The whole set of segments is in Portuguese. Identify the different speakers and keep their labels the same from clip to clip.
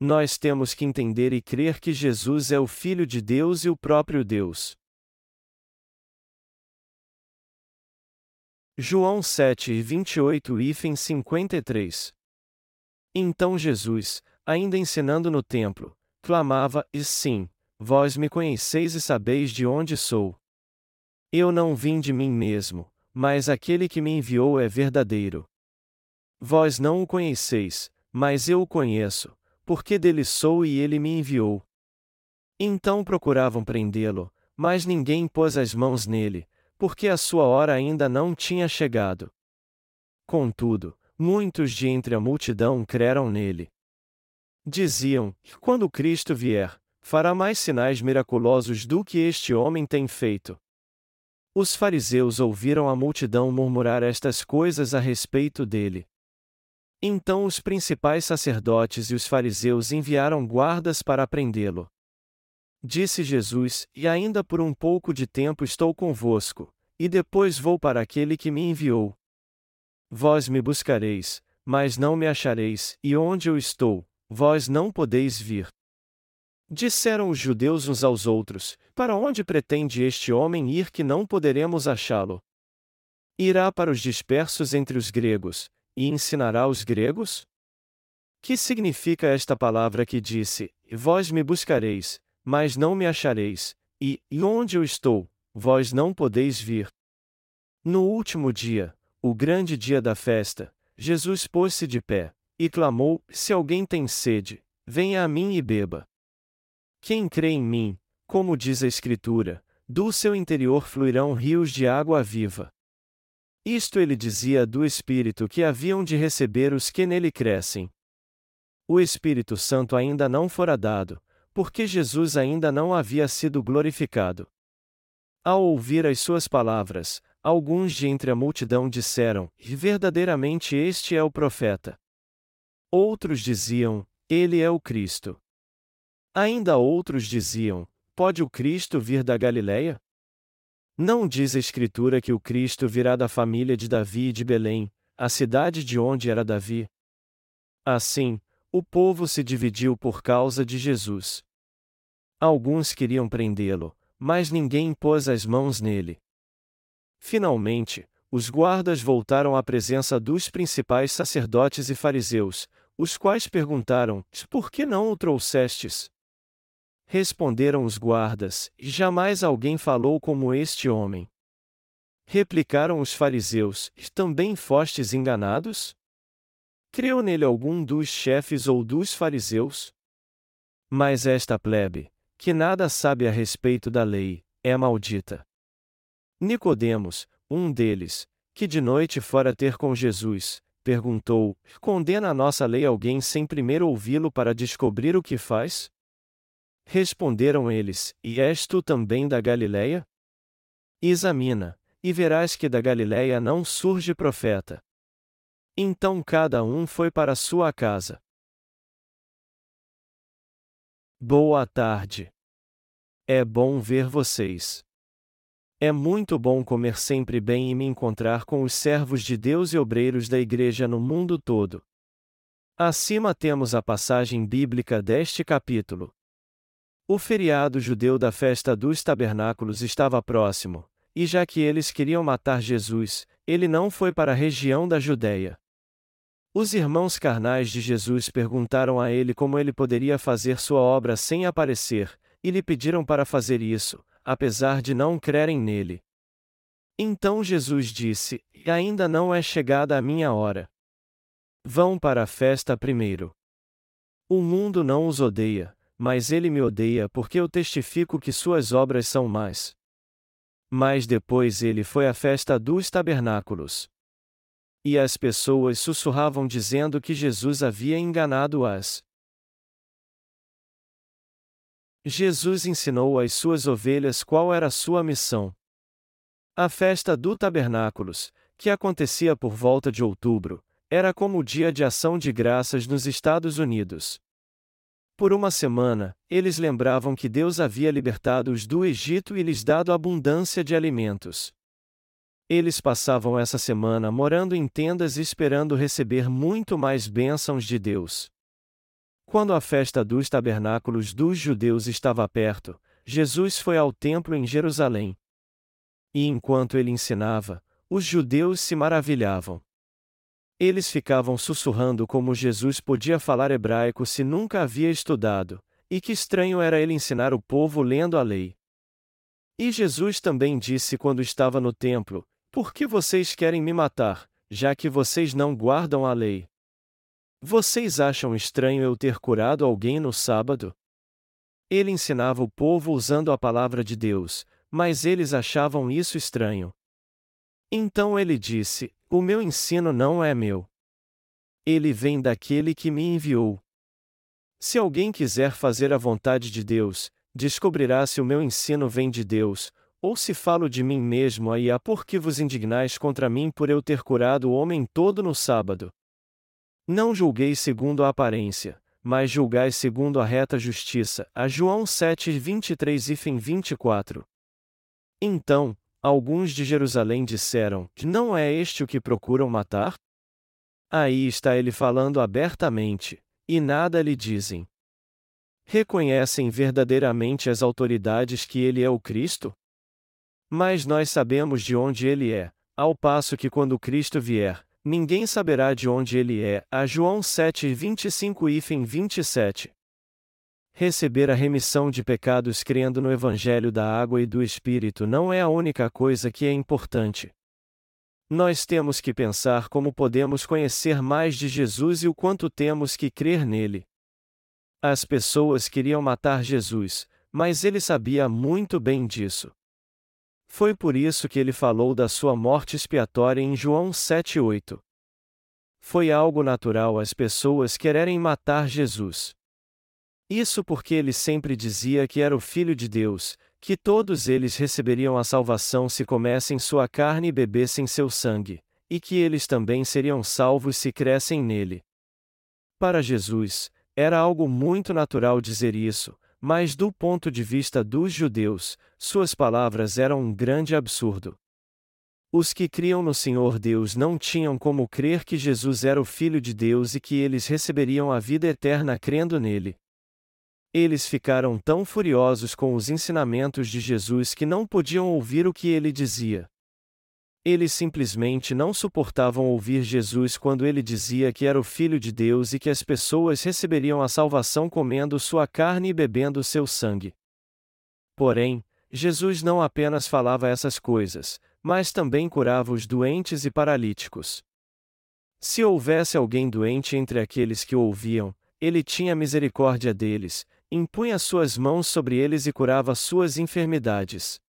Speaker 1: Nós temos que entender e crer que Jesus é o Filho de Deus e o próprio Deus. João 7, 28 e 53 Então Jesus, ainda ensinando no templo, clamava: E sim, vós me conheceis e sabeis de onde sou. Eu não vim de mim mesmo, mas aquele que me enviou é verdadeiro. Vós não o conheceis, mas eu o conheço, porque dele sou e ele me enviou. Então procuravam prendê-lo, mas ninguém pôs as mãos nele, porque a sua hora ainda não tinha chegado. Contudo, muitos de entre a multidão creram nele. Diziam: Quando Cristo vier, fará mais sinais miraculosos do que este homem tem feito. Os fariseus ouviram a multidão murmurar estas coisas a respeito dele. Então os principais sacerdotes e os fariseus enviaram guardas para prendê-lo. Disse Jesus: E ainda por um pouco de tempo estou convosco, e depois vou para aquele que me enviou. Vós me buscareis, mas não me achareis, e onde eu estou, vós não podeis vir. Disseram os judeus uns aos outros: Para onde pretende este homem ir que não poderemos achá-lo? Irá para os dispersos entre os gregos, e ensinará os gregos? Que significa esta palavra que disse: Vós me buscareis, mas não me achareis, e, e onde eu estou, vós não podeis vir. No último dia, o grande dia da festa, Jesus pôs-se de pé, e clamou: Se alguém tem sede, venha a mim e beba. Quem crê em mim, como diz a Escritura, do seu interior fluirão rios de água viva. Isto ele dizia do Espírito que haviam de receber os que nele crescem. O Espírito Santo ainda não fora dado, porque Jesus ainda não havia sido glorificado. Ao ouvir as suas palavras, alguns de entre a multidão disseram: Verdadeiramente este é o profeta. Outros diziam: Ele é o Cristo. Ainda outros diziam: Pode o Cristo vir da Galileia? Não diz a Escritura que o Cristo virá da família de Davi e de Belém, a cidade de onde era Davi? Assim, o povo se dividiu por causa de Jesus. Alguns queriam prendê-lo, mas ninguém pôs as mãos nele. Finalmente, os guardas voltaram à presença dos principais sacerdotes e fariseus, os quais perguntaram: Por que não o trouxestes? Responderam os guardas: Jamais alguém falou como este homem. Replicaram os fariseus: Também fostes enganados? Creu nele algum dos chefes ou dos fariseus? Mas esta plebe, que nada sabe a respeito da lei, é maldita. Nicodemos, um deles, que de noite fora ter com Jesus, perguntou: Condena a nossa lei alguém sem primeiro ouvi-lo para descobrir o que faz? Responderam eles: E és tu também da Galileia? Examina, e verás que da Galileia não surge profeta. Então cada um foi para sua casa. Boa tarde. É bom ver vocês. É muito bom comer sempre bem e me encontrar com os servos de Deus e obreiros da Igreja no mundo todo. Acima temos a passagem bíblica deste capítulo. O feriado judeu da festa dos tabernáculos estava próximo, e já que eles queriam matar Jesus, ele não foi para a região da Judéia. Os irmãos carnais de Jesus perguntaram a ele como ele poderia fazer sua obra sem aparecer, e lhe pediram para fazer isso, apesar de não crerem nele. Então Jesus disse: Ainda não é chegada a minha hora. Vão para a festa primeiro. O mundo não os odeia, mas ele me odeia porque eu testifico que suas obras são más. Mas depois ele foi à festa dos tabernáculos. E as pessoas sussurravam dizendo que Jesus havia enganado-as. Jesus ensinou às suas ovelhas qual era sua missão. A festa do Tabernáculos, que acontecia por volta de outubro, era como o dia de ação de graças nos Estados Unidos. Por uma semana, eles lembravam que Deus havia libertado-os do Egito e lhes dado abundância de alimentos. Eles passavam essa semana morando em tendas esperando receber muito mais bênçãos de Deus. Quando a festa dos tabernáculos dos judeus estava perto, Jesus foi ao templo em Jerusalém. E enquanto ele ensinava, os judeus se maravilhavam. Eles ficavam sussurrando como Jesus podia falar hebraico se nunca havia estudado, e que estranho era ele ensinar o povo lendo a lei. E Jesus também disse quando estava no templo: Por que vocês querem me matar, já que vocês não guardam a lei? Vocês acham estranho eu ter curado alguém no sábado? Ele ensinava o povo usando a palavra de Deus, mas eles achavam isso estranho. Então ele disse: O meu ensino não é meu. Ele vem daquele que me enviou. Se alguém quiser fazer a vontade de Deus, descobrirá se o meu ensino vem de Deus, ou se falo de mim mesmo aí há por que vos indignais contra mim por eu ter curado o homem todo no sábado. Não julgueis segundo a aparência, mas julgai segundo a reta justiça. A João 7, 23 e fim 24. Então, alguns de Jerusalém disseram: Não é este o que procuram matar? Aí está ele falando abertamente, e nada lhe dizem. Reconhecem verdadeiramente as autoridades que ele é o Cristo? Mas nós sabemos de onde ele é, ao passo que quando Cristo vier, Ninguém saberá de onde ele é. A João 7, 25 e 27. Receber a remissão de pecados crendo no Evangelho da Água e do Espírito não é a única coisa que é importante. Nós temos que pensar como podemos conhecer mais de Jesus e o quanto temos que crer nele. As pessoas queriam matar Jesus, mas ele sabia muito bem disso. Foi por isso que ele falou da sua morte expiatória em João 7,8. Foi algo natural as pessoas quererem matar Jesus. Isso porque ele sempre dizia que era o Filho de Deus, que todos eles receberiam a salvação se comessem sua carne e bebessem seu sangue, e que eles também seriam salvos se crescem nele. Para Jesus, era algo muito natural dizer isso, mas do ponto de vista dos judeus, suas palavras eram um grande absurdo. Os que criam no Senhor Deus não tinham como crer que Jesus era o Filho de Deus e que eles receberiam a vida eterna crendo nele. Eles ficaram tão furiosos com os ensinamentos de Jesus que não podiam ouvir o que ele dizia. Eles simplesmente não suportavam ouvir Jesus quando ele dizia que era o Filho de Deus e que as pessoas receberiam a salvação comendo sua carne e bebendo seu sangue. Porém, Jesus não apenas falava essas coisas, mas também curava os doentes e paralíticos. Se houvesse alguém doente entre aqueles que o ouviam, ele tinha misericórdia deles, impunha suas mãos sobre eles e curava suas enfermidades.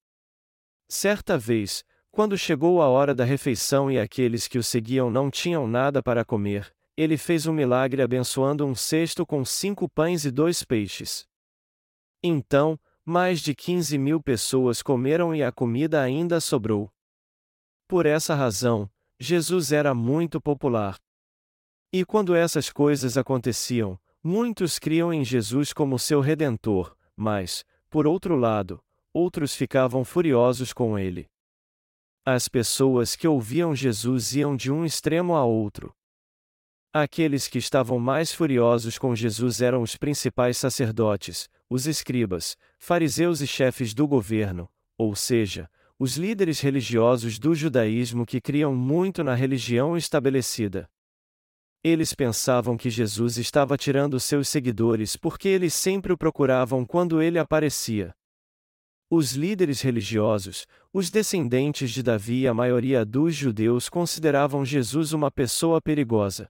Speaker 1: Certa vez, quando chegou a hora da refeição e aqueles que o seguiam não tinham nada para comer, ele fez um milagre abençoando um cesto com cinco pães e dois peixes. Então, mais de quinze mil pessoas comeram e a comida ainda sobrou. Por essa razão, Jesus era muito popular. E quando essas coisas aconteciam, muitos criam em Jesus como seu redentor, mas, por outro lado, outros ficavam furiosos com ele. As pessoas que ouviam Jesus iam de um extremo a outro. Aqueles que estavam mais furiosos com Jesus eram os principais sacerdotes, os escribas, fariseus e chefes do governo, ou seja, os líderes religiosos do judaísmo que criam muito na religião estabelecida. Eles pensavam que Jesus estava tirando seus seguidores porque eles sempre o procuravam quando ele aparecia. Os líderes religiosos, os descendentes de Davi e a maioria dos judeus consideravam Jesus uma pessoa perigosa.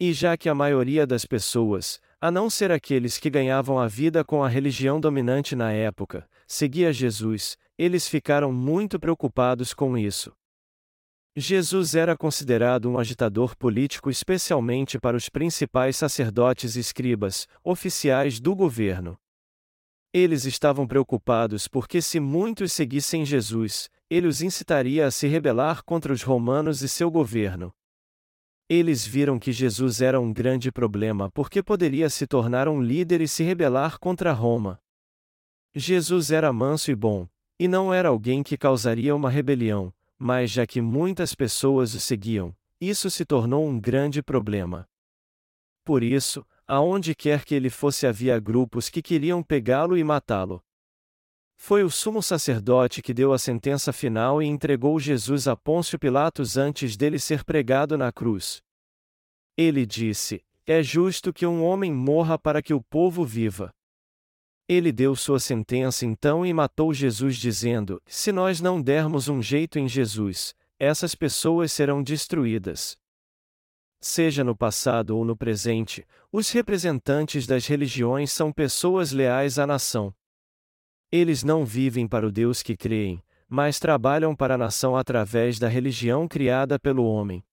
Speaker 1: E já que a maioria das pessoas, a não ser aqueles que ganhavam a vida com a religião dominante na época, seguia Jesus, eles ficaram muito preocupados com isso. Jesus era considerado um agitador político especialmente para os principais sacerdotes e escribas, oficiais do governo. Eles estavam preocupados porque, se muitos seguissem Jesus, ele os incitaria a se rebelar contra os romanos e seu governo. Eles viram que Jesus era um grande problema porque poderia se tornar um líder e se rebelar contra Roma. Jesus era manso e bom, e não era alguém que causaria uma rebelião, mas já que muitas pessoas o seguiam, isso se tornou um grande problema. Por isso, aonde quer que ele fosse havia grupos que queriam pegá-lo e matá-lo. Foi o sumo sacerdote que deu a sentença final e entregou Jesus a Pôncio Pilatos antes dele ser pregado na cruz. Ele disse: É justo que um homem morra para que o povo viva. Ele deu sua sentença então e matou Jesus, dizendo: Se nós não dermos um jeito em Jesus, essas pessoas serão destruídas. Seja no passado ou no presente, os representantes das religiões são pessoas leais à nação. Eles não vivem para o Deus que creem, mas trabalham para a nação através da religião criada pelo homem.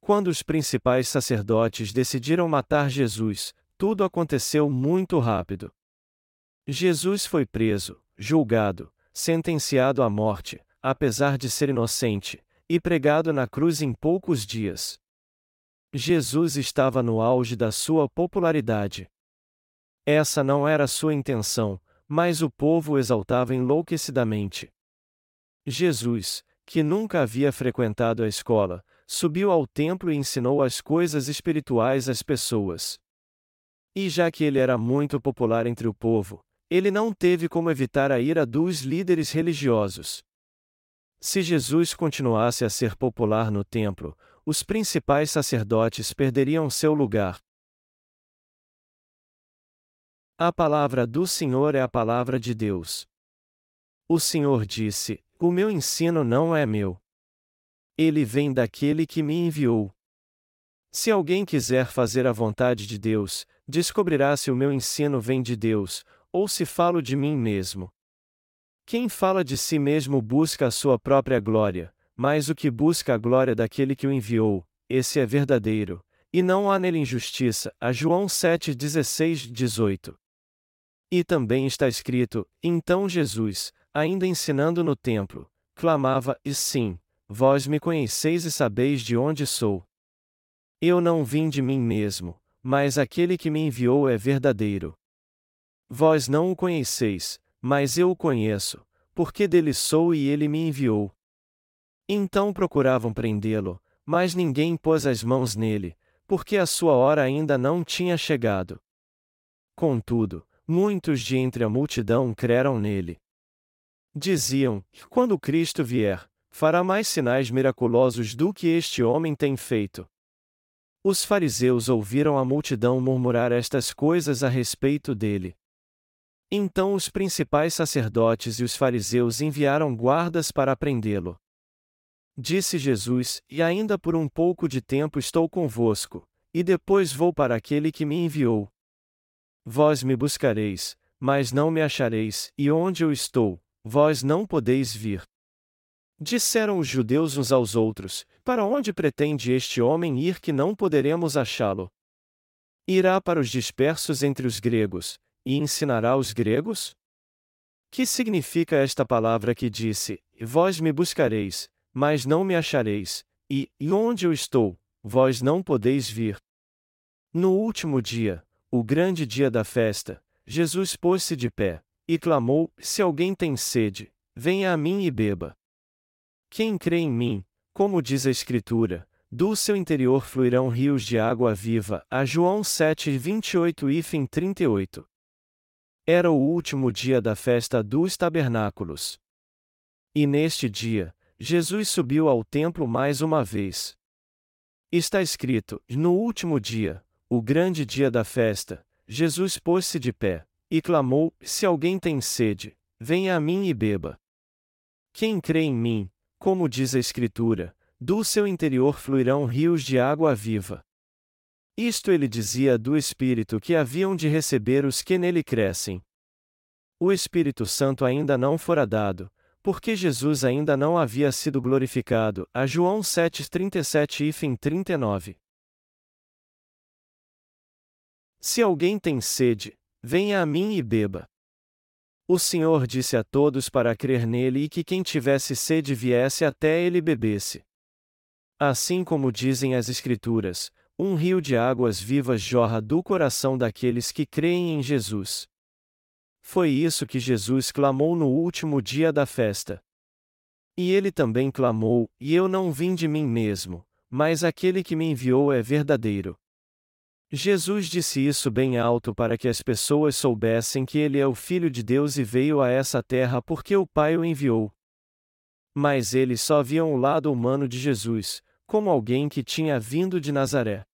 Speaker 1: Quando os principais sacerdotes decidiram matar Jesus, tudo aconteceu muito rápido. Jesus foi preso, julgado, sentenciado à morte, apesar de ser inocente, e pregado na cruz em poucos dias. Jesus estava no auge da sua popularidade. Essa não era sua intenção, mas o povo o exaltava enlouquecidamente. Jesus, que nunca havia frequentado a escola, subiu ao templo e ensinou as coisas espirituais às pessoas. E já que ele era muito popular entre o povo, ele não teve como evitar a ira dos líderes religiosos. Se Jesus continuasse a ser popular no templo, os principais sacerdotes perderiam seu lugar, a palavra do Senhor é a palavra de Deus. O Senhor disse: O meu ensino não é meu. Ele vem daquele que me enviou. Se alguém quiser fazer a vontade de Deus, descobrirá se o meu ensino vem de Deus, ou se falo de mim mesmo. Quem fala de si mesmo busca a sua própria glória, mas o que busca a glória daquele que o enviou, esse é verdadeiro, e não há nele injustiça. A João 7, 16, 18. E também está escrito: Então Jesus, ainda ensinando no templo, clamava: E sim, vós me conheceis e sabeis de onde sou. Eu não vim de mim mesmo, mas aquele que me enviou é verdadeiro. Vós não o conheceis, mas eu o conheço, porque dele sou e ele me enviou. Então procuravam prendê-lo, mas ninguém pôs as mãos nele, porque a sua hora ainda não tinha chegado. Contudo, muitos de entre a multidão creram nele. Diziam: Quando Cristo vier, fará mais sinais miraculosos do que este homem tem feito. Os fariseus ouviram a multidão murmurar estas coisas a respeito dele. Então os principais sacerdotes e os fariseus enviaram guardas para prendê-lo. Disse Jesus: E ainda por um pouco de tempo estou convosco, e depois vou para aquele que me enviou. Vós me buscareis, mas não me achareis, e onde eu estou, vós não podeis vir. Disseram os judeus uns aos outros: Para onde pretende este homem ir que não poderemos achá-lo? Irá para os dispersos entre os gregos, e ensinará os gregos? Que significa esta palavra que disse: Vós me buscareis, mas não me achareis, e, e onde eu estou, vós não podeis vir? No último dia, o grande dia da festa, Jesus pôs-se de pé, e clamou: Se alguém tem sede, venha a mim e beba. Quem crê em mim, como diz a Escritura, do seu interior fluirão rios de água viva. A João 7, 28 e fim 38. Era o último dia da festa dos tabernáculos. E neste dia, Jesus subiu ao templo mais uma vez. Está escrito: No último dia, o grande dia da festa, Jesus pôs-se de pé, e clamou: Se alguém tem sede, venha a mim e beba. Quem crê em mim, como diz a Escritura, do seu interior fluirão rios de água viva. Isto ele dizia do Espírito que haviam de receber os que nele crescem. O Espírito Santo ainda não fora dado, porque Jesus ainda não havia sido glorificado. A João 7:37 e 39. Se alguém tem sede, venha a mim e beba. O Senhor disse a todos para crer nele e que quem tivesse sede viesse até ele e bebesse. Assim como dizem as Escrituras, um rio de águas vivas jorra do coração daqueles que creem em Jesus. Foi isso que Jesus clamou no último dia da festa. E ele também clamou: E eu não vim de mim mesmo, mas aquele que me enviou é verdadeiro. Jesus disse isso bem alto para que as pessoas soubessem que ele é o Filho de Deus e veio a essa terra porque o Pai o enviou. Mas eles só viam o lado humano de Jesus, como alguém que tinha vindo de Nazaré.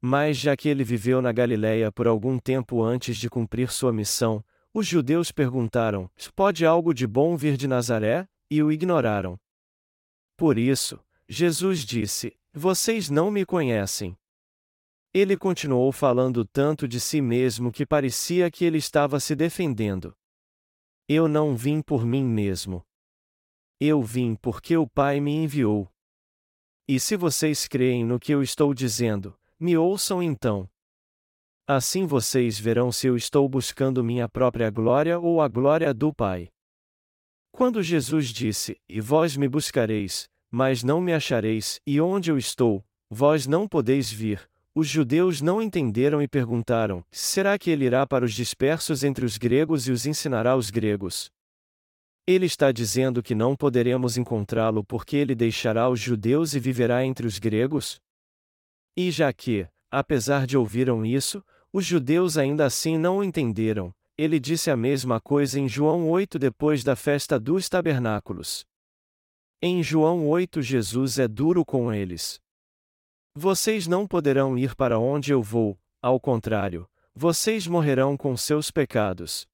Speaker 1: Mas já que ele viveu na Galiléia por algum tempo antes de cumprir sua missão, os judeus perguntaram: Pode algo de bom vir de Nazaré? E o ignoraram. Por isso, Jesus disse: Vocês não me conhecem. Ele continuou falando tanto de si mesmo que parecia que ele estava se defendendo. Eu não vim por mim mesmo. Eu vim porque o Pai me enviou. E se vocês creem no que eu estou dizendo, me ouçam então. Assim vocês verão se eu estou buscando minha própria glória ou a glória do Pai. Quando Jesus disse: E vós me buscareis, mas não me achareis, e onde eu estou, vós não podeis vir, os judeus não entenderam e perguntaram: Será que ele irá para os dispersos entre os gregos e os ensinará os gregos? Ele está dizendo que não poderemos encontrá-lo porque ele deixará os judeus e viverá entre os gregos? E já que, apesar de ouviram isso, os judeus ainda assim não o entenderam, ele disse a mesma coisa em João 8 depois da festa dos tabernáculos. Em João 8 Jesus é duro com eles. Vocês não poderão ir para onde eu vou, ao contrário, vocês morrerão com seus pecados.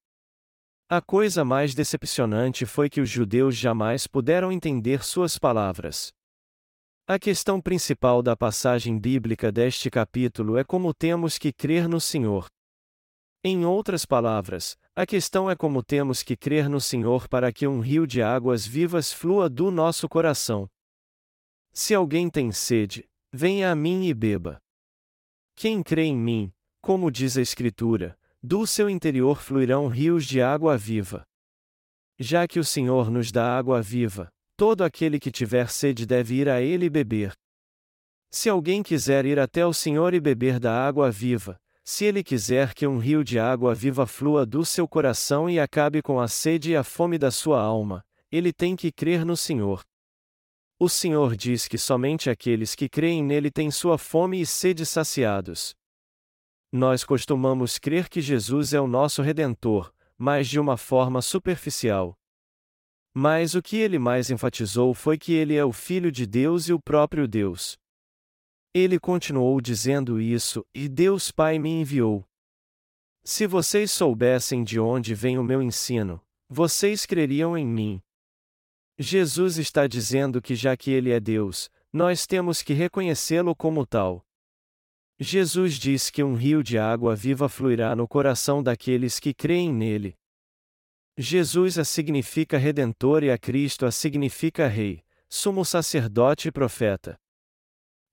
Speaker 1: A coisa mais decepcionante foi que os judeus jamais puderam entender suas palavras. A questão principal da passagem bíblica deste capítulo é como temos que crer no Senhor. Em outras palavras, a questão é como temos que crer no Senhor para que um rio de águas vivas flua do nosso coração. Se alguém tem sede, venha a mim e beba. Quem crê em mim, como diz a Escritura, do seu interior fluirão rios de água viva. Já que o Senhor nos dá água viva, todo aquele que tiver sede deve ir a ele beber. Se alguém quiser ir até o Senhor e beber da água viva, se ele quiser que um rio de água viva flua do seu coração e acabe com a sede e a fome da sua alma, ele tem que crer no Senhor. O Senhor diz que somente aqueles que creem nele têm sua fome e sede saciados. Nós costumamos crer que Jesus é o nosso redentor, mas de uma forma superficial. Mas o que ele mais enfatizou foi que ele é o Filho de Deus e o próprio Deus. Ele continuou dizendo isso, e Deus Pai me enviou. Se vocês soubessem de onde vem o meu ensino, vocês creriam em mim. Jesus está dizendo que já que ele é Deus, nós temos que reconhecê-lo como tal. Jesus diz que um rio de água viva fluirá no coração daqueles que creem nele. Jesus a significa redentor e a Cristo a significa rei, sumo sacerdote e profeta.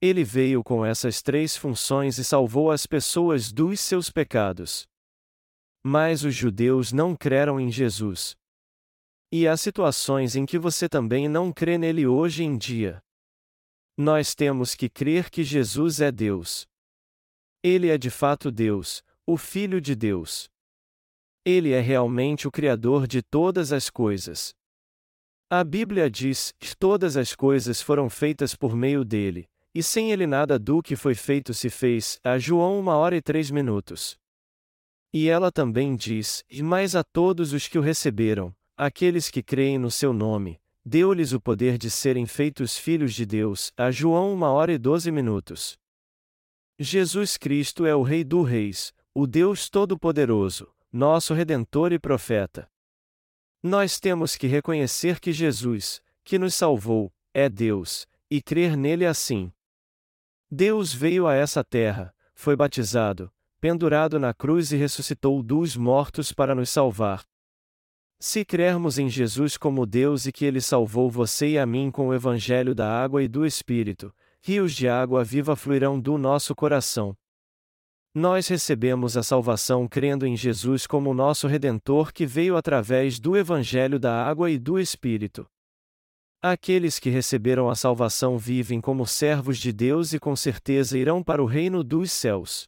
Speaker 1: Ele veio com essas três funções e salvou as pessoas dos seus pecados. Mas os judeus não creram em Jesus. E há situações em que você também não crê nele hoje em dia. Nós temos que crer que Jesus é Deus. Ele é de fato Deus, o Filho de Deus. Ele é realmente o Criador de todas as coisas. A Bíblia diz todas as coisas foram feitas por meio dele, e sem ele nada do que foi feito se fez. A João uma hora e três minutos. E ela também diz: E mais a todos os que o receberam, aqueles que creem no seu nome, deu-lhes o poder de serem feitos filhos de Deus. A João uma hora e doze minutos. Jesus Cristo é o Rei dos Reis, o Deus Todo-Poderoso, nosso Redentor e Profeta. Nós temos que reconhecer que Jesus, que nos salvou, é Deus, e crer nele assim. Deus veio a essa terra, foi batizado, pendurado na cruz e ressuscitou dos mortos para nos salvar. Se crermos em Jesus como Deus e que ele salvou você e a mim com o evangelho da água e do Espírito, rios de água viva fluirão do nosso coração. Nós recebemos a salvação crendo em Jesus como nosso Redentor que veio através do Evangelho da Água e do Espírito. Aqueles que receberam a salvação vivem como servos de Deus e com certeza irão para o reino dos céus.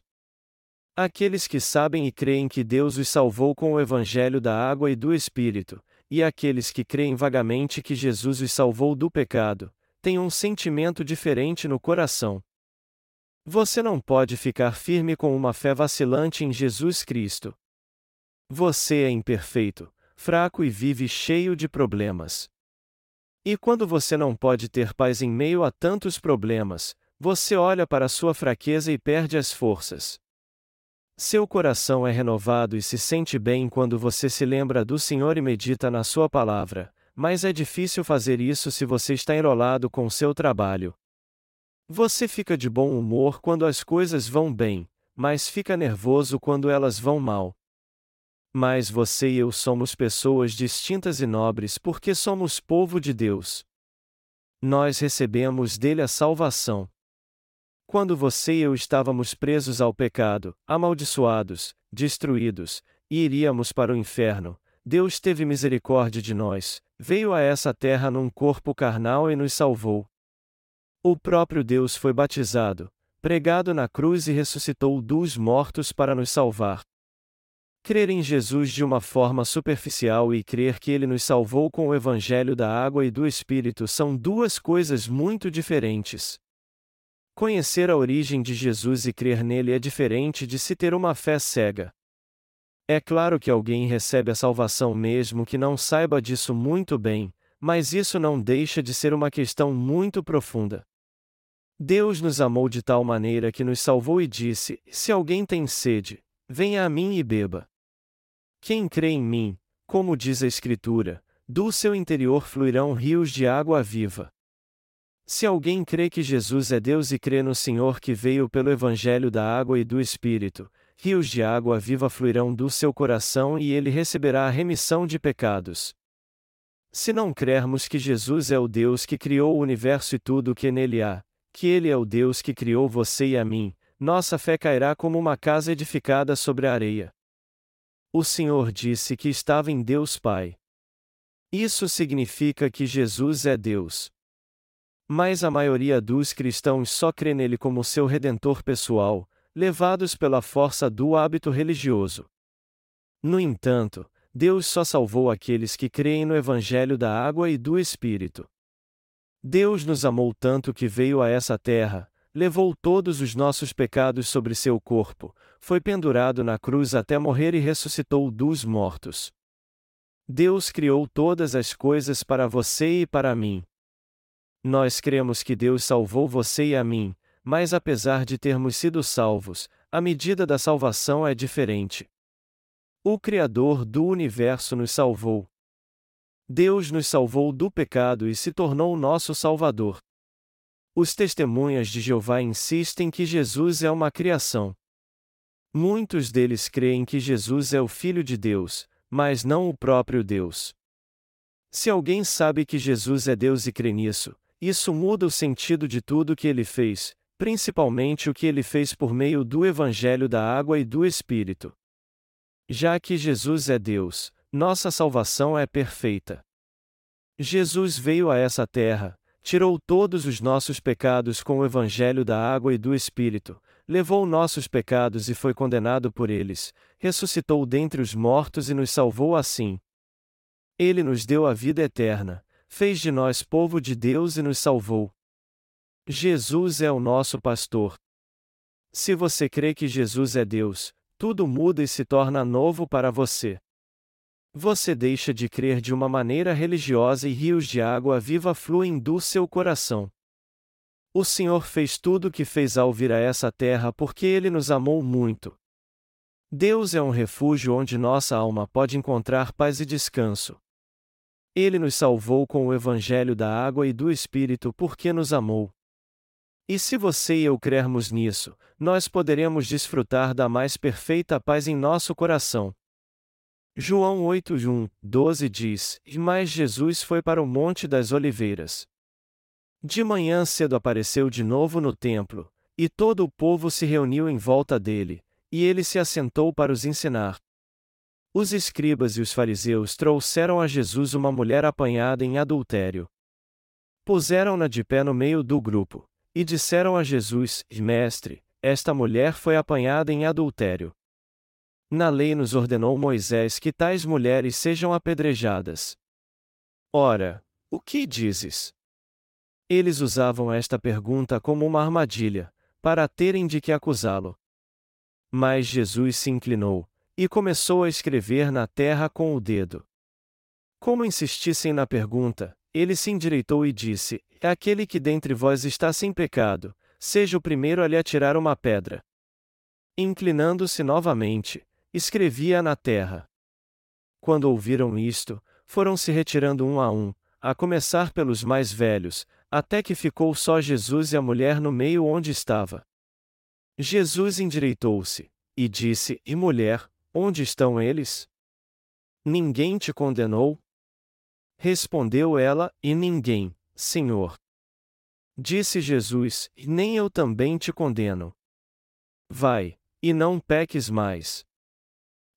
Speaker 1: Aqueles que sabem e creem que Deus os salvou com o Evangelho da Água e do Espírito, e aqueles que creem vagamente que Jesus os salvou do pecado, tem um sentimento diferente no coração. Você não pode ficar firme com uma fé vacilante em Jesus Cristo. Você é imperfeito, fraco e vive cheio de problemas. E quando você não pode ter paz em meio a tantos problemas, você olha para sua fraqueza e perde as forças. Seu coração é renovado e se sente bem quando você se lembra do Senhor e medita na Sua palavra, mas é difícil fazer isso se você está enrolado com seu trabalho. Você fica de bom humor quando as coisas vão bem, mas fica nervoso quando elas vão mal. Mas você e eu somos pessoas distintas e nobres porque somos povo de Deus. Nós recebemos dele a salvação. Quando você e eu estávamos presos ao pecado, amaldiçoados, destruídos, e iríamos para o inferno, Deus teve misericórdia de nós, veio a essa terra num corpo carnal e nos salvou. O próprio Deus foi batizado, pregado na cruz e ressuscitou dos mortos para nos salvar. Crer em Jesus de uma forma superficial e crer que ele nos salvou com o evangelho da água e do Espírito são duas coisas muito diferentes. Conhecer a origem de Jesus e crer nele é diferente de se ter uma fé cega. É claro que alguém recebe a salvação mesmo que não saiba disso muito bem, mas isso não deixa de ser uma questão muito profunda. Deus nos amou de tal maneira que nos salvou e disse: Se alguém tem sede, venha a mim e beba. Quem crê em mim, como diz a Escritura, do seu interior fluirão rios de água viva. Se alguém crê que Jesus é Deus e crê no Senhor que veio pelo Evangelho da água e do Espírito, rios de água viva fluirão do seu coração e ele receberá a remissão de pecados. Se não crermos que Jesus é o Deus que criou o universo e tudo o que nele há, que ele é o Deus que criou você e a mim, nossa fé cairá como uma casa edificada sobre a areia. O Senhor disse que estava em Deus Pai. Isso significa que Jesus é Deus. Mas a maioria dos cristãos só crê nele como seu redentor pessoal, levados pela força do hábito religioso. No entanto, Deus só salvou aqueles que creem no Evangelho da água e do Espírito. Deus nos amou tanto que veio a essa terra, levou todos os nossos pecados sobre seu corpo, foi pendurado na cruz até morrer e ressuscitou dos mortos. Deus criou todas as coisas para você e para mim. Nós cremos que Deus salvou você e a mim, mas apesar de termos sido salvos, a medida da salvação é diferente. O Criador do universo nos salvou. Deus nos salvou do pecado e se tornou nosso Salvador. Os testemunhas de Jeová insistem que Jesus é uma criação. Muitos deles creem que Jesus é o Filho de Deus, mas não o próprio Deus. Se alguém sabe que Jesus é Deus e crê nisso, isso muda o sentido de tudo que ele fez, principalmente o que ele fez por meio do Evangelho da Água e do Espírito. Já que Jesus é Deus, nossa salvação é perfeita. Jesus veio a essa terra, tirou todos os nossos pecados com o evangelho da água e do Espírito, levou nossos pecados e foi condenado por eles, ressuscitou dentre os mortos e nos salvou assim. Ele nos deu a vida eterna, fez de nós povo de Deus e nos salvou. Jesus é o nosso pastor. Se você crê que Jesus é Deus, tudo muda e se torna novo para você. Você deixa de crer de uma maneira religiosa e rios de água viva fluem do seu coração. O Senhor fez tudo o que fez ao vir a essa terra porque Ele nos amou muito. Deus é um refúgio onde nossa alma pode encontrar paz e descanso. Ele nos salvou com o Evangelho da água e do Espírito porque nos amou. E se você e eu crermos nisso, nós poderemos desfrutar da mais perfeita paz em nosso coração. João 8, 1, 12 diz: Mas Jesus foi para o Monte das Oliveiras. De manhã cedo apareceu de novo no templo, e todo o povo se reuniu em volta dele, e ele se assentou para os ensinar. Os escribas e os fariseus trouxeram a Jesus uma mulher apanhada em adultério. Puseram-na de pé no meio do grupo, e disseram a Jesus: Mestre, esta mulher foi apanhada em adultério. Na lei nos ordenou Moisés que tais mulheres sejam apedrejadas. Ora, o que dizes? Eles usavam esta pergunta como uma armadilha, para terem de que acusá-lo. Mas Jesus se inclinou, e começou a escrever na terra com o dedo. Como insistissem na pergunta, ele se endireitou e disse: É aquele que dentre vós está sem pecado, seja o primeiro a lhe atirar uma pedra. Inclinando-se novamente, escrevia na terra. Quando ouviram isto, foram se retirando um a um, a começar pelos mais velhos, até que ficou só Jesus e a mulher no meio onde estava. Jesus endireitou-se, e disse: E mulher, onde estão eles? Ninguém te condenou? Respondeu ela: E ninguém, Senhor. Disse Jesus: Nem eu também te condeno. Vai, e não peques mais.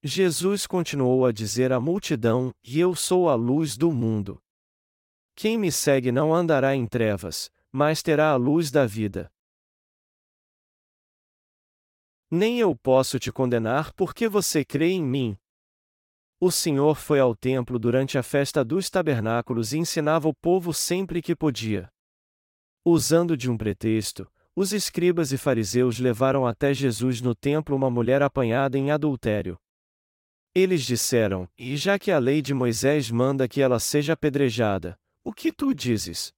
Speaker 1: Jesus continuou a dizer à multidão: E eu sou a luz do mundo. Quem me segue não andará em trevas, mas terá a luz da vida. Nem eu posso te condenar porque você crê em mim. O Senhor foi ao templo durante a festa dos tabernáculos e ensinava o povo sempre que podia. Usando de um pretexto, os escribas e fariseus levaram até Jesus no templo uma mulher apanhada em adultério. Eles disseram: E já que a lei de Moisés manda que ela seja apedrejada, o que tu dizes?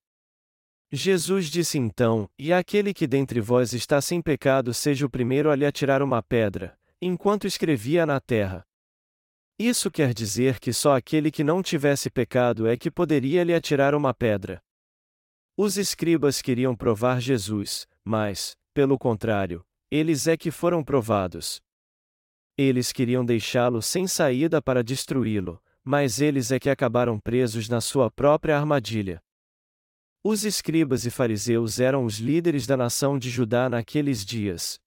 Speaker 1: Jesus disse então: E aquele que dentre vós está sem pecado seja o primeiro a lhe atirar uma pedra, enquanto escrevia na terra. Isso quer dizer que só aquele que não tivesse pecado é que poderia lhe atirar uma pedra. Os escribas queriam provar Jesus, mas, pelo contrário, eles é que foram provados. Eles queriam deixá-lo sem saída para destruí-lo, mas eles é que acabaram presos na sua própria armadilha. Os escribas e fariseus eram os líderes da nação de Judá naqueles dias.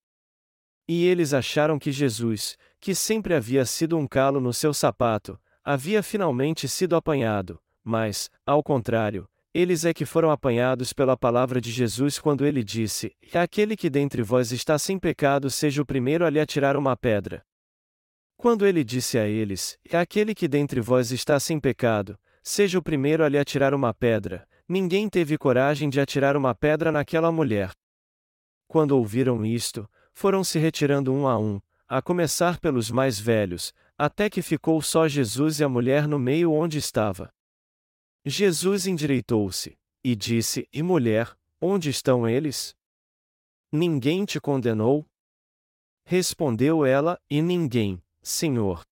Speaker 1: E eles acharam que Jesus, que sempre havia sido um calo no seu sapato, havia finalmente sido apanhado, mas, ao contrário, eles é que foram apanhados pela palavra de Jesus quando ele disse: Aquele que dentre vós está sem pecado seja o primeiro a lhe atirar uma pedra. Quando ele disse a eles: Aquele que dentre vós está sem pecado, seja o primeiro a lhe atirar uma pedra, ninguém teve coragem de atirar uma pedra naquela mulher. Quando ouviram isto, foram se retirando um a um, a começar pelos mais velhos, até que ficou só Jesus e a mulher no meio onde estava. Jesus endireitou-se, e disse: E mulher, onde estão eles? Ninguém te condenou? Respondeu ela: E ninguém. Senhor.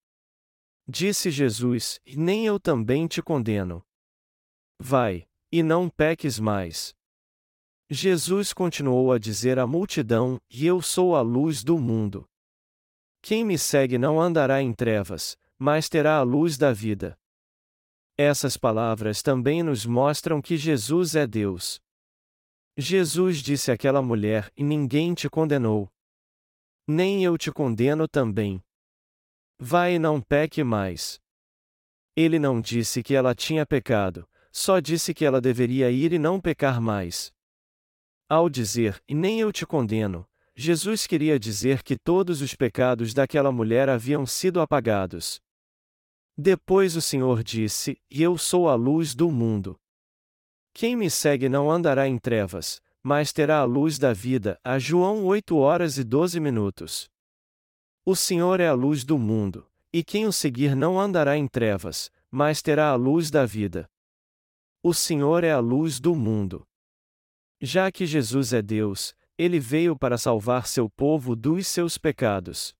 Speaker 1: Disse Jesus: Nem eu também te condeno. Vai, e não peques mais. Jesus continuou a dizer à multidão: E eu sou a luz do mundo. Quem me segue não andará em trevas, mas terá a luz da vida. Essas palavras também nos mostram que Jesus é Deus. Jesus disse àquela mulher: E ninguém te condenou. Nem eu te condeno também. Vai e não peque mais. Ele não disse que ela tinha pecado, só disse que ela deveria ir e não pecar mais. Ao dizer, e nem eu te condeno, Jesus queria dizer que todos os pecados daquela mulher haviam sido apagados. Depois o Senhor disse: E eu sou a luz do mundo. Quem me segue não andará em trevas, mas terá a luz da vida. A João 8 horas e 12 minutos. O Senhor é a luz do mundo, e quem o seguir não andará em trevas, mas terá a luz da vida. O Senhor é a luz do mundo. Já que Jesus é Deus, ele veio para salvar seu povo dos seus pecados.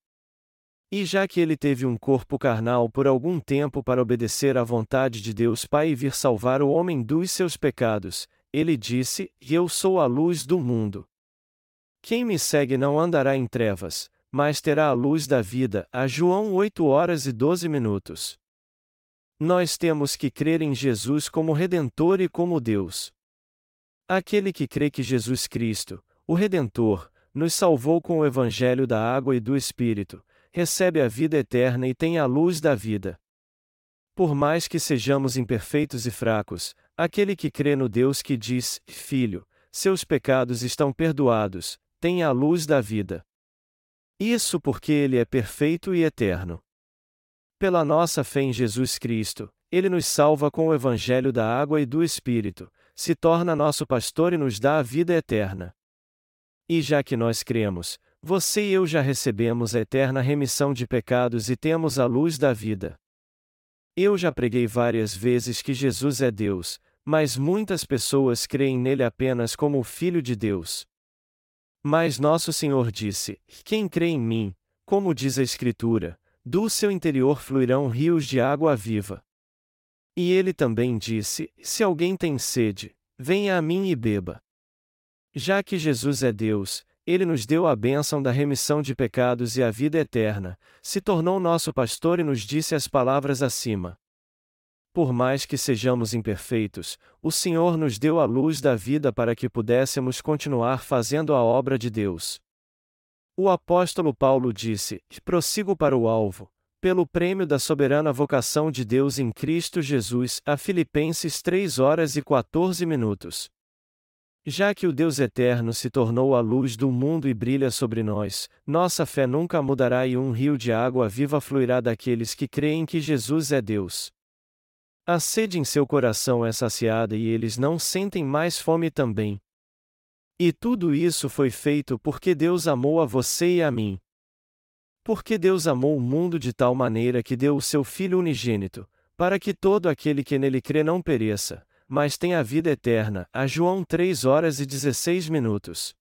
Speaker 1: E já que ele teve um corpo carnal por algum tempo para obedecer à vontade de Deus Pai e vir salvar o homem dos seus pecados, ele disse: Eu sou a luz do mundo. Quem me segue não andará em trevas, mas terá a luz da vida. A João 8 horas e 12 minutos. Nós temos que crer em Jesus como Redentor e como Deus. Aquele que crê que Jesus Cristo, o Redentor, nos salvou com o Evangelho da água e do Espírito, recebe a vida eterna e tem a luz da vida. Por mais que sejamos imperfeitos e fracos, aquele que crê no Deus que diz: Filho, seus pecados estão perdoados, tem a luz da vida. Isso porque Ele é perfeito e eterno. Pela nossa fé em Jesus Cristo, Ele nos salva com o Evangelho da água e do Espírito, se torna nosso pastor e nos dá a vida eterna. E já que nós cremos, você e eu já recebemos a eterna remissão de pecados e temos a luz da vida. Eu já preguei várias vezes que Jesus é Deus, mas muitas pessoas creem nele apenas como o Filho de Deus. Mas nosso Senhor disse: Quem crê em mim, como diz a Escritura, do seu interior fluirão rios de água viva. E ele também disse: Se alguém tem sede, venha a mim e beba. Já que Jesus é Deus, ele nos deu a bênção da remissão de pecados e a vida eterna, se tornou nosso pastor e nos disse as palavras acima. Por mais que sejamos imperfeitos, o Senhor nos deu a luz da vida para que pudéssemos continuar fazendo a obra de Deus. O apóstolo Paulo disse: Prossigo para o alvo, pelo prêmio da soberana vocação de Deus em Cristo Jesus, a Filipenses 3 horas e 14 minutos. Já que o Deus eterno se tornou a luz do mundo e brilha sobre nós, nossa fé nunca mudará e um rio de água viva fluirá daqueles que creem que Jesus é Deus. A sede em seu coração é saciada e eles não sentem mais fome também. E tudo isso foi feito porque Deus amou a você e a mim. Porque Deus amou o mundo de tal maneira que deu o seu Filho unigênito, para que todo aquele que nele crê não pereça, mas tem a vida eterna. A João 3 horas e 16 minutos.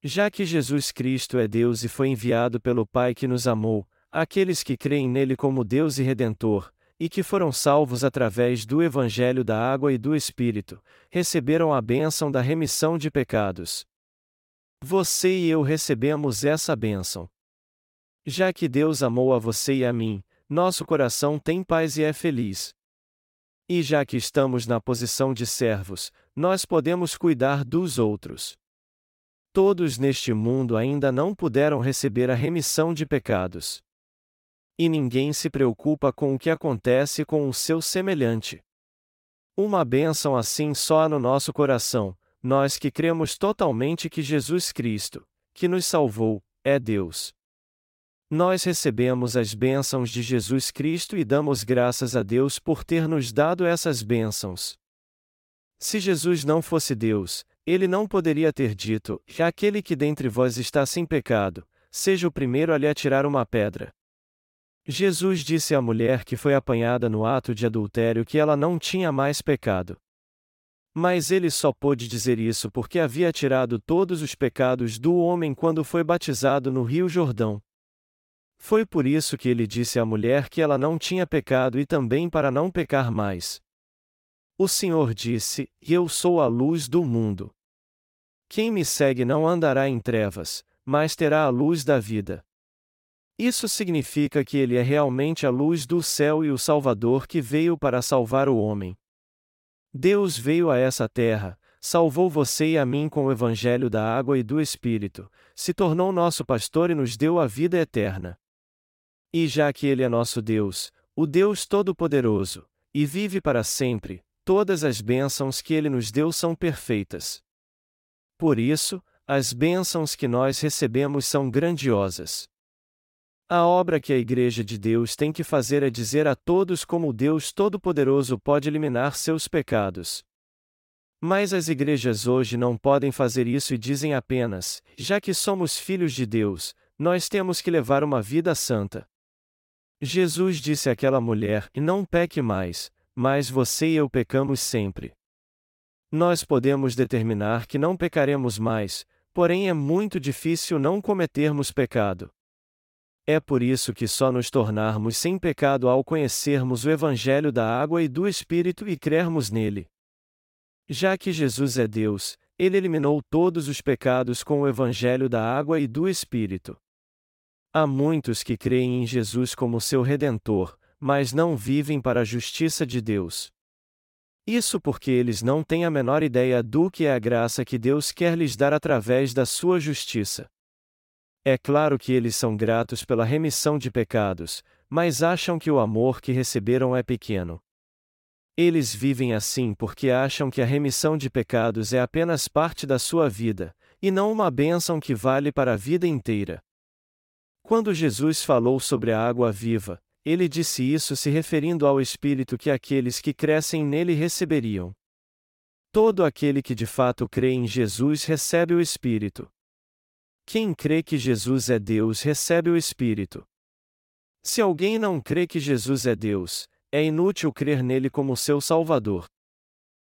Speaker 1: Já que Jesus Cristo é Deus e foi enviado pelo Pai que nos amou, aqueles que creem nele como Deus e Redentor, e que foram salvos através do Evangelho da Água e do Espírito, receberam a bênção da remissão de pecados. Você e eu recebemos essa bênção. Já que Deus amou a você e a mim, nosso coração tem paz e é feliz. E já que estamos na posição de servos, nós podemos cuidar dos outros. Todos neste mundo ainda não puderam receber a remissão de pecados. E ninguém se preocupa com o que acontece com o seu semelhante. Uma bênção assim só no nosso coração, nós que cremos totalmente que Jesus Cristo, que nos salvou, é Deus. Nós recebemos as bênçãos de Jesus Cristo e damos graças a Deus por ter nos dado essas bênçãos. Se Jesus não fosse Deus, ele não poderia ter dito: Aquele que dentre vós está sem pecado, seja o primeiro a lhe atirar uma pedra. Jesus disse à mulher que foi apanhada no ato de adultério que ela não tinha mais pecado. Mas ele só pôde dizer isso porque havia tirado todos os pecados do homem quando foi batizado no Rio Jordão. Foi por isso que ele disse à mulher que ela não tinha pecado e também para não pecar mais. O Senhor disse: Eu sou a luz do mundo. Quem me segue não andará em trevas, mas terá a luz da vida. Isso significa que ele é realmente a luz do céu e o Salvador que veio para salvar o homem. Deus veio a essa terra, salvou você e a mim com o Evangelho da água e do Espírito, se tornou nosso pastor e nos deu a vida eterna. E já que Ele é nosso Deus, o Deus Todo-Poderoso, e vive para sempre, todas as bênçãos que Ele nos deu são perfeitas. Por isso, as bênçãos que nós recebemos são grandiosas. A obra que a Igreja de Deus tem que fazer é dizer a todos como o Deus Todo-Poderoso pode eliminar seus pecados. Mas as igrejas hoje não podem fazer isso e dizem apenas: já que somos filhos de Deus, nós temos que levar uma vida santa. Jesus disse àquela mulher: Não peque mais, mas você e eu pecamos sempre. Nós podemos determinar que não pecaremos mais, porém é muito difícil não cometermos pecado. É por isso que só nos tornarmos sem pecado ao conhecermos o Evangelho da água e do Espírito e crermos nele. Já que Jesus é Deus, ele eliminou todos os pecados com o Evangelho da água e do Espírito. Há muitos que creem em Jesus como seu redentor, mas não vivem para a justiça de Deus. Isso porque eles não têm a menor ideia do que é a graça que Deus quer lhes dar através da sua justiça. É claro que eles são gratos pela remissão de pecados, mas acham que o amor que receberam é pequeno. Eles vivem assim porque acham que a remissão de pecados é apenas parte da sua vida, e não uma bênção que vale para a vida inteira. Quando Jesus falou sobre a água viva, ele disse isso se referindo ao Espírito que aqueles que crescem nele receberiam. Todo aquele que de fato crê em Jesus recebe o Espírito. Quem crê que Jesus é Deus recebe o Espírito. Se alguém não crê que Jesus é Deus, é inútil crer nele como seu Salvador.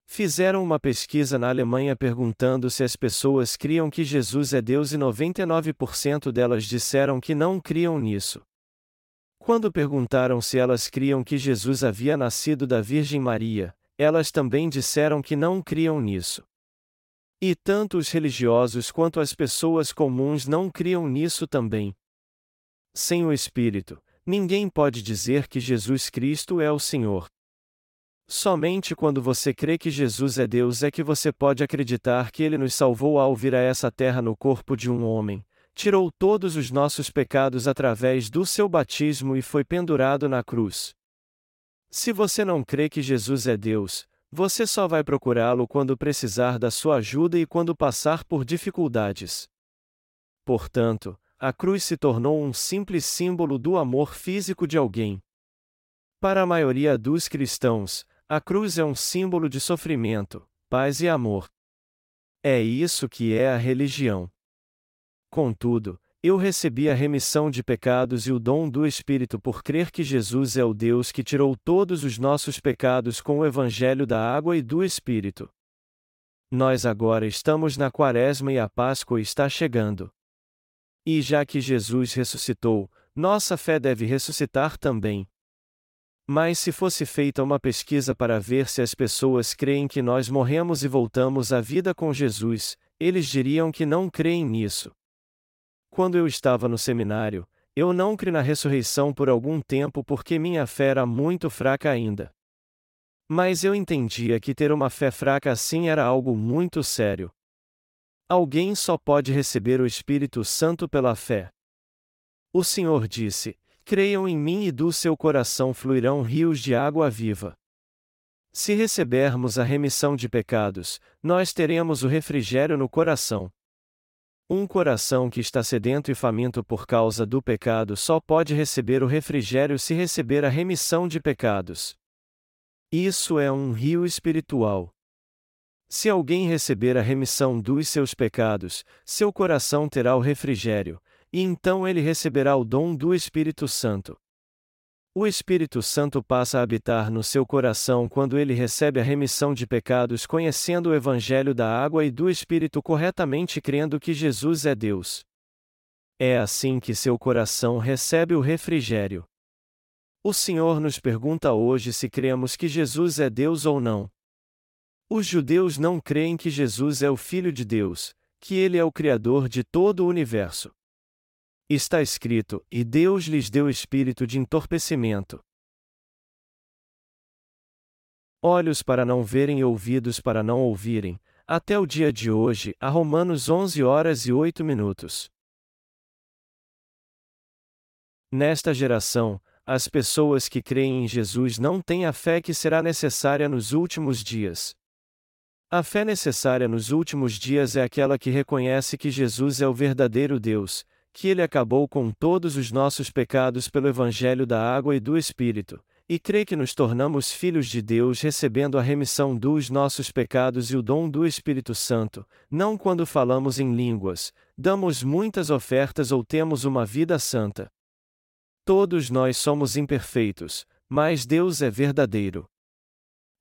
Speaker 1: Fizeram uma pesquisa na Alemanha perguntando se as pessoas criam que Jesus é Deus e 99% delas disseram que não criam nisso. Quando perguntaram se elas criam que Jesus havia nascido da Virgem Maria, elas também disseram que não criam nisso. E tanto os religiosos quanto as pessoas comuns não criam nisso também. Sem o Espírito, ninguém pode dizer que Jesus Cristo é o Senhor. Somente quando você crê que Jesus é Deus é que você pode acreditar que Ele nos salvou ao vir a essa terra no corpo de um homem, tirou todos os nossos pecados através do seu batismo e foi pendurado na cruz. Se você não crê que Jesus é Deus, você só vai procurá-lo quando precisar da sua ajuda e quando passar por dificuldades. Portanto, a cruz se tornou um simples símbolo do amor físico de alguém. Para a maioria dos cristãos, a cruz é um símbolo de sofrimento, paz e amor. É isso que é a religião. Contudo, eu recebi a remissão de pecados e o dom do Espírito por crer que Jesus é o Deus que tirou todos os nossos pecados com o Evangelho da água e do Espírito. Nós agora estamos na Quaresma e a Páscoa está chegando. E já que Jesus ressuscitou, nossa fé deve ressuscitar também. Mas se fosse feita uma pesquisa para ver se as pessoas creem que nós morremos e voltamos à vida com Jesus, eles diriam que não creem nisso. Quando eu estava no seminário, eu não criei na ressurreição por algum tempo porque minha fé era muito fraca ainda. Mas eu entendia que ter uma fé fraca assim era algo muito sério. Alguém só pode receber o Espírito Santo pela fé. O Senhor disse: Creiam em mim e do seu coração fluirão rios de água viva. Se recebermos a remissão de pecados, nós teremos o refrigério no coração. Um coração que está sedento e faminto por causa do pecado só pode receber o refrigério se receber a remissão de pecados. Isso é um rio espiritual. Se alguém receber a remissão dos seus pecados, seu coração terá o refrigério, e então ele receberá o dom do Espírito Santo. O Espírito Santo passa a habitar no seu coração quando ele recebe a remissão de pecados conhecendo o Evangelho da água e do Espírito corretamente crendo que Jesus é Deus. É assim que seu coração recebe o refrigério. O Senhor nos pergunta hoje se cremos que Jesus é Deus ou não. Os judeus não creem que Jesus é o Filho de Deus, que ele é o Criador de todo o universo. Está escrito: E Deus lhes deu espírito de entorpecimento. Olhos para não verem e ouvidos para não ouvirem, até o dia de hoje, a Romanos 11 horas e 8 minutos. Nesta geração, as pessoas que creem em Jesus não têm a fé que será necessária nos últimos dias. A fé necessária nos últimos dias é aquela que reconhece que Jesus é o verdadeiro Deus, que ele acabou com todos os nossos pecados pelo Evangelho da água e do Espírito, e crê que nos tornamos filhos de Deus recebendo a remissão dos nossos pecados e o dom do Espírito Santo, não quando falamos em línguas, damos muitas ofertas ou temos uma vida santa. Todos nós somos imperfeitos, mas Deus é verdadeiro.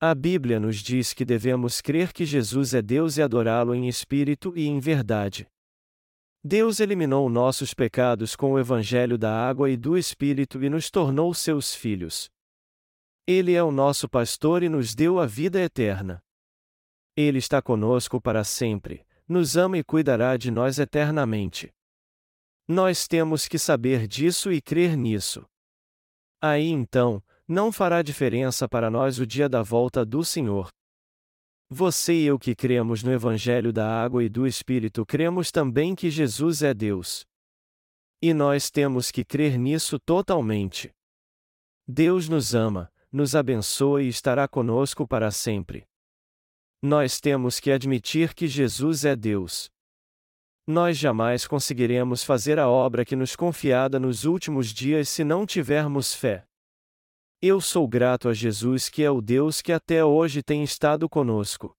Speaker 1: A Bíblia nos diz que devemos crer que Jesus é Deus e adorá-lo em espírito e em verdade. Deus eliminou nossos pecados com o Evangelho da água e do Espírito e nos tornou seus filhos. Ele é o nosso pastor e nos deu a vida eterna. Ele está conosco para sempre, nos ama e cuidará de nós eternamente. Nós temos que saber disso e crer nisso. Aí então, não fará diferença para nós o dia da volta do Senhor. Você e eu que cremos no Evangelho da Água e do Espírito cremos também que Jesus é Deus. E nós temos que crer nisso totalmente. Deus nos ama, nos abençoa e estará conosco para sempre. Nós temos que admitir que Jesus é Deus. Nós jamais conseguiremos fazer a obra que nos confiada nos últimos dias se não tivermos fé. Eu sou grato a Jesus que é o Deus que até hoje tem estado conosco.